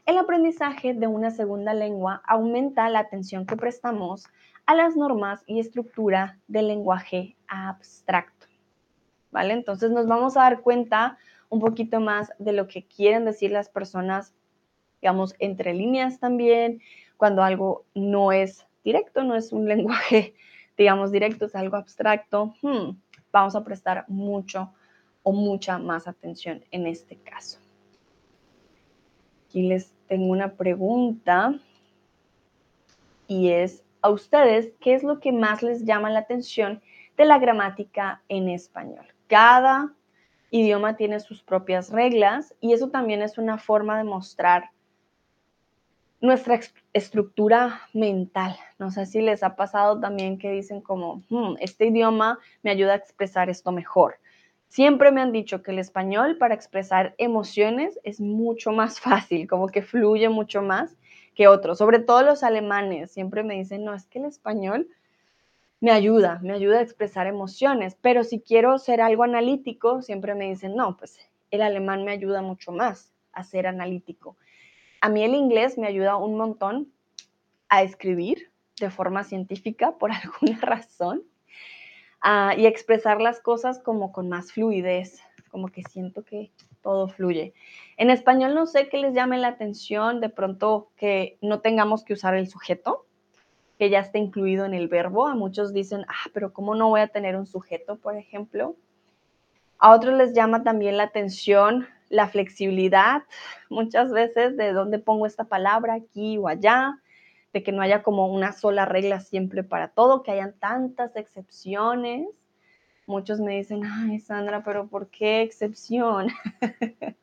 El aprendizaje de una segunda lengua aumenta la atención que prestamos a las normas y estructura del lenguaje abstracto. ¿Vale? Entonces nos vamos a dar cuenta un poquito más de lo que quieren decir las personas digamos, entre líneas también, cuando algo no es directo, no es un lenguaje, digamos, directo, es algo abstracto, hmm, vamos a prestar mucho o mucha más atención en este caso. Aquí les tengo una pregunta y es a ustedes, ¿qué es lo que más les llama la atención de la gramática en español? Cada idioma tiene sus propias reglas y eso también es una forma de mostrar nuestra estructura mental. No sé si les ha pasado también que dicen como, hmm, este idioma me ayuda a expresar esto mejor. Siempre me han dicho que el español para expresar emociones es mucho más fácil, como que fluye mucho más que otros. Sobre todo los alemanes siempre me dicen, no, es que el español me ayuda, me ayuda a expresar emociones, pero si quiero ser algo analítico, siempre me dicen, no, pues el alemán me ayuda mucho más a ser analítico. A mí el inglés me ayuda un montón a escribir de forma científica por alguna razón uh, y expresar las cosas como con más fluidez, como que siento que todo fluye. En español no sé qué les llame la atención, de pronto que no tengamos que usar el sujeto, que ya esté incluido en el verbo. A muchos dicen, ah, pero ¿cómo no voy a tener un sujeto, por ejemplo? A otros les llama también la atención la flexibilidad muchas veces de dónde pongo esta palabra aquí o allá, de que no haya como una sola regla siempre para todo, que hayan tantas excepciones. Muchos me dicen, ay Sandra, pero ¿por qué excepción?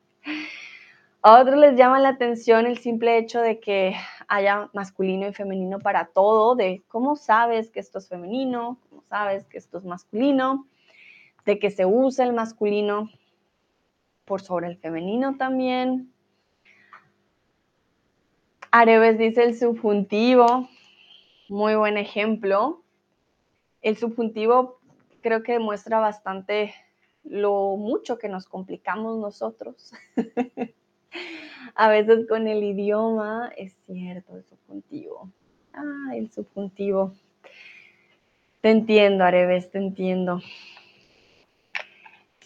A otros les llama la atención el simple hecho de que haya masculino y femenino para todo, de cómo sabes que esto es femenino, cómo sabes que esto es masculino, de que se usa el masculino por sobre el femenino también. Areves dice el subjuntivo, muy buen ejemplo. El subjuntivo creo que demuestra bastante lo mucho que nos complicamos nosotros. A veces con el idioma es cierto, el subjuntivo. Ah, el subjuntivo. Te entiendo, Areves, te entiendo.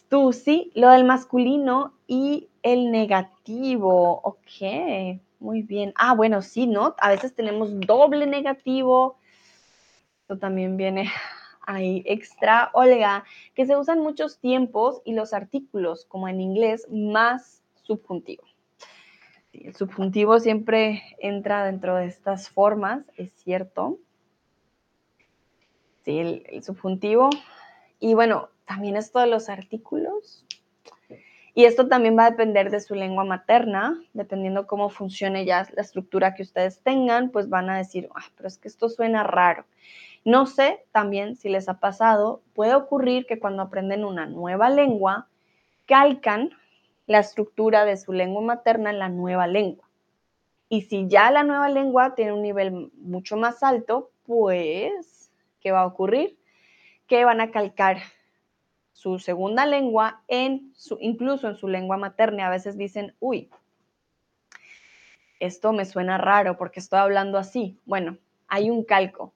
Tú, sí, lo del masculino y el negativo. Ok, muy bien. Ah, bueno, sí, ¿no? A veces tenemos doble negativo. Esto también viene ahí extra. Olga, que se usan muchos tiempos y los artículos, como en inglés, más subjuntivo. el subjuntivo siempre entra dentro de estas formas, es cierto. Sí, el subjuntivo. Y bueno, también esto de los artículos. Y esto también va a depender de su lengua materna, dependiendo cómo funcione ya la estructura que ustedes tengan, pues van a decir, ah, pero es que esto suena raro. No sé también si les ha pasado, puede ocurrir que cuando aprenden una nueva lengua, calcan la estructura de su lengua materna en la nueva lengua. Y si ya la nueva lengua tiene un nivel mucho más alto, pues, ¿qué va a ocurrir? Que van a calcar su segunda lengua en su, incluso en su lengua materna. A veces dicen, uy, esto me suena raro porque estoy hablando así. Bueno, hay un calco.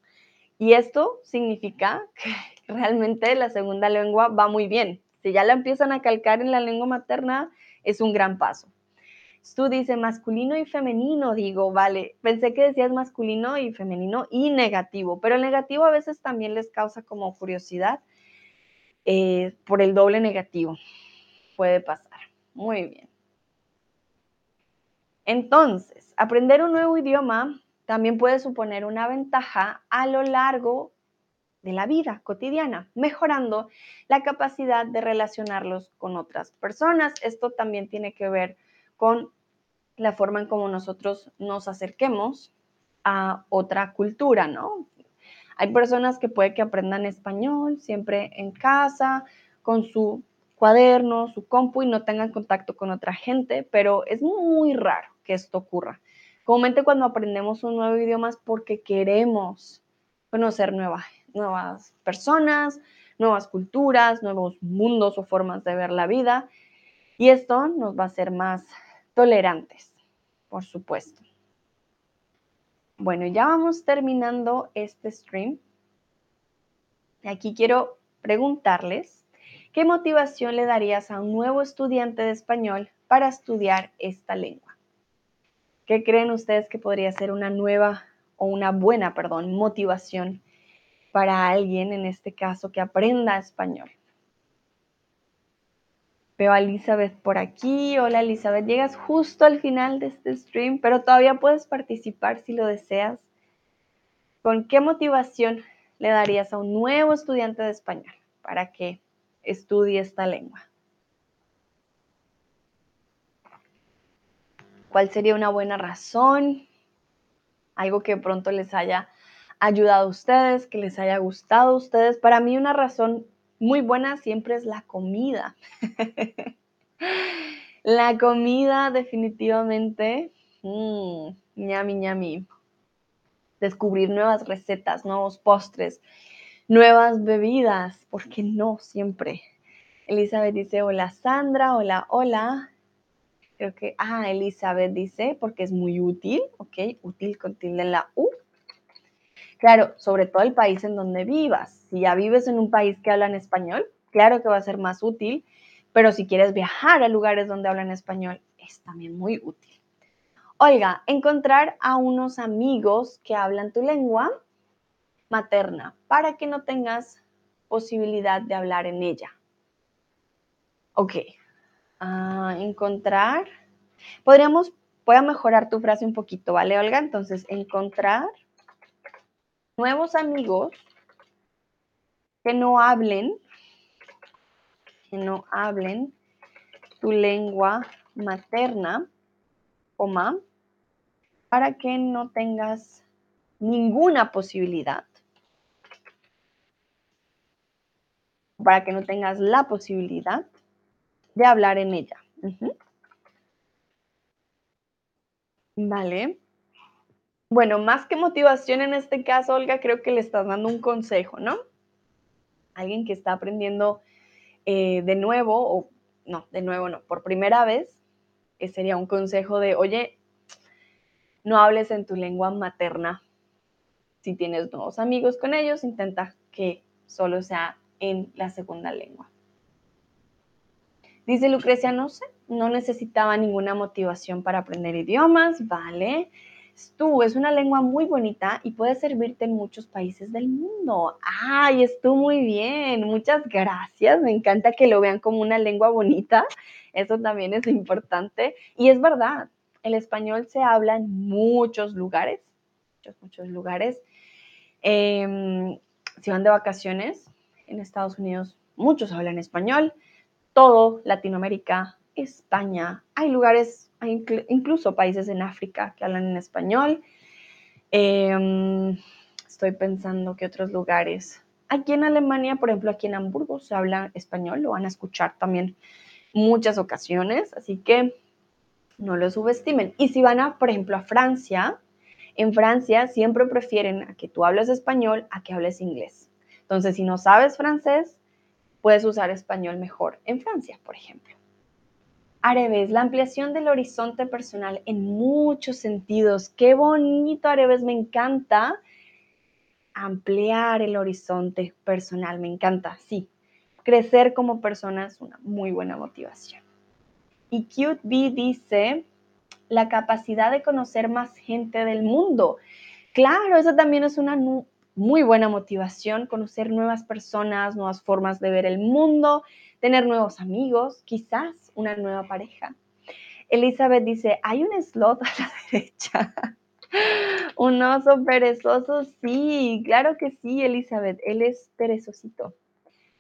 Y esto significa que realmente la segunda lengua va muy bien. Si ya la empiezan a calcar en la lengua materna, es un gran paso. Tú dices masculino y femenino, digo, vale, pensé que decías masculino y femenino y negativo, pero el negativo a veces también les causa como curiosidad eh, por el doble negativo. Puede pasar. Muy bien. Entonces, aprender un nuevo idioma también puede suponer una ventaja a lo largo de la vida cotidiana, mejorando la capacidad de relacionarlos con otras personas. Esto también tiene que ver con la forma en cómo nosotros nos acerquemos a otra cultura, ¿no? Hay personas que puede que aprendan español siempre en casa, con su cuaderno, su compu y no tengan contacto con otra gente, pero es muy raro que esto ocurra. Comúnmente cuando aprendemos un nuevo idioma es porque queremos conocer nuevas, nuevas personas, nuevas culturas, nuevos mundos o formas de ver la vida. Y esto nos va a hacer más tolerantes, por supuesto. Bueno, ya vamos terminando este stream. Aquí quiero preguntarles, ¿qué motivación le darías a un nuevo estudiante de español para estudiar esta lengua? ¿Qué creen ustedes que podría ser una nueva o una buena, perdón, motivación para alguien, en este caso, que aprenda español? Veo a Elizabeth por aquí. Hola Elizabeth, llegas justo al final de este stream, pero todavía puedes participar si lo deseas. ¿Con qué motivación le darías a un nuevo estudiante de español para que estudie esta lengua? ¿Cuál sería una buena razón? Algo que pronto les haya ayudado a ustedes, que les haya gustado a ustedes. Para mí una razón muy buena siempre es la comida. la comida definitivamente, mmm, ñami ñami. Descubrir nuevas recetas, nuevos postres, nuevas bebidas, ¿por qué no siempre? Elizabeth dice, hola Sandra, hola, hola. Creo que, ah, Elizabeth dice, porque es muy útil, ok, útil con tilde en la U. Claro, sobre todo el país en donde vivas. Si ya vives en un país que habla en español, claro que va a ser más útil, pero si quieres viajar a lugares donde hablan español, es también muy útil. Oiga, encontrar a unos amigos que hablan tu lengua materna para que no tengas posibilidad de hablar en ella. Ok. Ah, encontrar. Podríamos, voy a mejorar tu frase un poquito, ¿vale, Olga? Entonces, encontrar nuevos amigos que no hablen, que no hablen tu lengua materna, coma, para que no tengas ninguna posibilidad, para que no tengas la posibilidad de hablar en ella. Vale. Bueno, más que motivación en este caso, Olga, creo que le estás dando un consejo, ¿no? Alguien que está aprendiendo eh, de nuevo, o no, de nuevo no, por primera vez, eh, sería un consejo de, oye, no hables en tu lengua materna. Si tienes nuevos amigos con ellos, intenta que solo sea en la segunda lengua. Dice Lucrecia, no sé, no necesitaba ninguna motivación para aprender idiomas, vale. Stu es una lengua muy bonita y puede servirte en muchos países del mundo. ¡Ay, Stu, muy bien! Muchas gracias. Me encanta que lo vean como una lengua bonita. Eso también es importante. Y es verdad, el español se habla en muchos lugares, muchos, muchos lugares. Em, si van de vacaciones en Estados Unidos, muchos hablan español. Todo Latinoamérica, España, hay lugares incluso países en África que hablan en español. Em, estoy pensando que otros lugares. Aquí en Alemania, por ejemplo, aquí en Hamburgo se habla español, lo van a escuchar también muchas ocasiones, así que no lo subestimen. Y si van a, por ejemplo, a Francia, en Francia siempre prefieren que tú hables español a que hables inglés. Entonces, si no sabes francés, puedes usar español mejor en Francia, por ejemplo. Areves, la ampliación del horizonte personal en muchos sentidos. Qué bonito, Areves, me encanta ampliar el horizonte personal, me encanta, sí. Crecer como persona es una muy buena motivación. Y Cute B dice, la capacidad de conocer más gente del mundo. Claro, eso también es una muy buena motivación, conocer nuevas personas, nuevas formas de ver el mundo, tener nuevos amigos, quizás una nueva pareja. Elizabeth dice, hay un slot a la derecha. un oso perezoso, sí, claro que sí, Elizabeth, él es perezosito.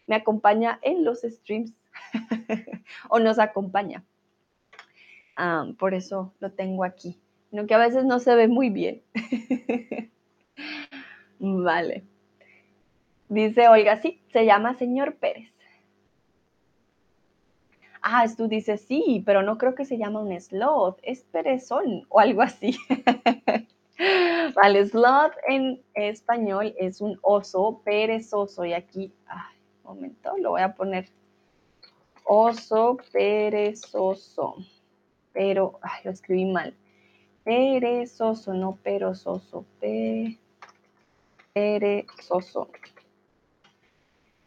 Me acompaña en los streams o nos acompaña. Ah, por eso lo tengo aquí, no que a veces no se ve muy bien. vale. Dice Olga, sí, se llama señor Pérez. Ah, tú dices, sí, pero no creo que se llama un sloth, es perezón o algo así. vale, sloth en español es un oso perezoso y aquí, ay, un momento, lo voy a poner. Oso perezoso, pero, ay, lo escribí mal. Perezoso, no perezoso, perezoso.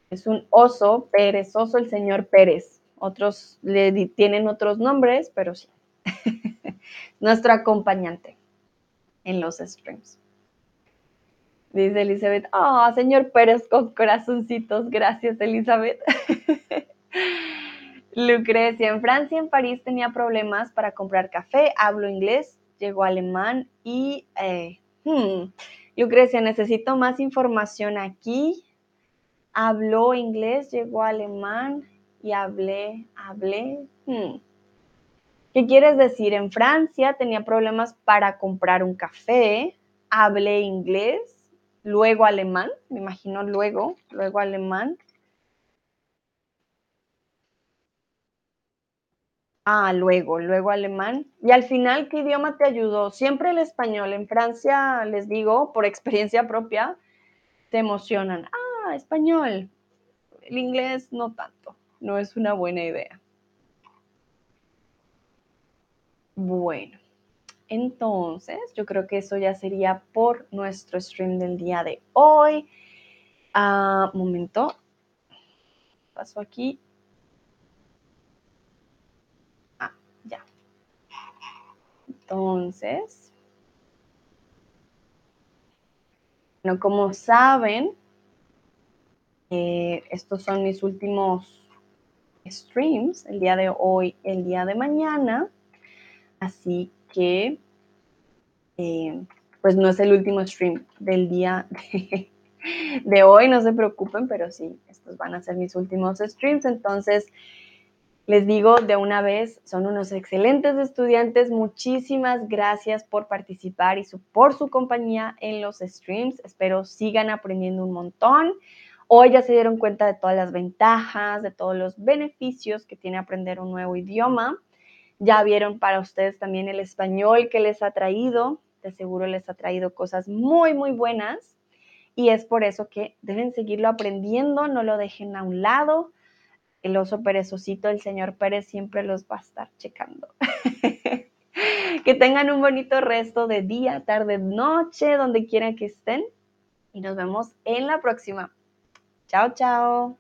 Es un oso perezoso el señor Pérez. Otros le tienen otros nombres, pero sí. Nuestro acompañante en los streams. Dice Elizabeth, ah, señor Pérez con corazoncitos. Gracias, Elizabeth. Lucrecia, en Francia, en París tenía problemas para comprar café. Hablo inglés, llegó alemán y... Eh, hmm, Lucrecia, necesito más información aquí. Habló inglés, llegó alemán y hablé, hablé. Hmm. ¿Qué quieres decir? En Francia tenía problemas para comprar un café, hablé inglés, luego alemán, me imagino luego, luego alemán. Ah, luego, luego alemán. Y al final, ¿qué idioma te ayudó? Siempre el español. En Francia, les digo, por experiencia propia, te emocionan. Ah, español. El inglés no tanto no es una buena idea. Bueno, entonces yo creo que eso ya sería por nuestro stream del día de hoy. Ah, momento. Paso aquí. Ah, ya. Entonces, bueno, como saben, eh, estos son mis últimos streams el día de hoy, el día de mañana. Así que, eh, pues no es el último stream del día de, hoy, no se preocupen, pero sí, estos van a ser mis últimos streams. Entonces, les digo de una vez, son unos excelentes estudiantes. Muchísimas gracias por participar y por su compañía en los streams. Espero sigan aprendiendo un montón. Hoy ya se dieron cuenta de todas las ventajas, de todos los beneficios que tiene aprender un nuevo idioma. Ya vieron para ustedes también el español que les ha traído. De seguro les ha traído cosas muy, muy buenas. Y es por eso que deben seguirlo aprendiendo, no lo dejen a un lado. El oso perezosito, el señor Pérez, siempre los va a estar checando. que tengan un bonito resto de día, tarde, noche, donde quieran que estén. Y nos vemos en la próxima. Ciao.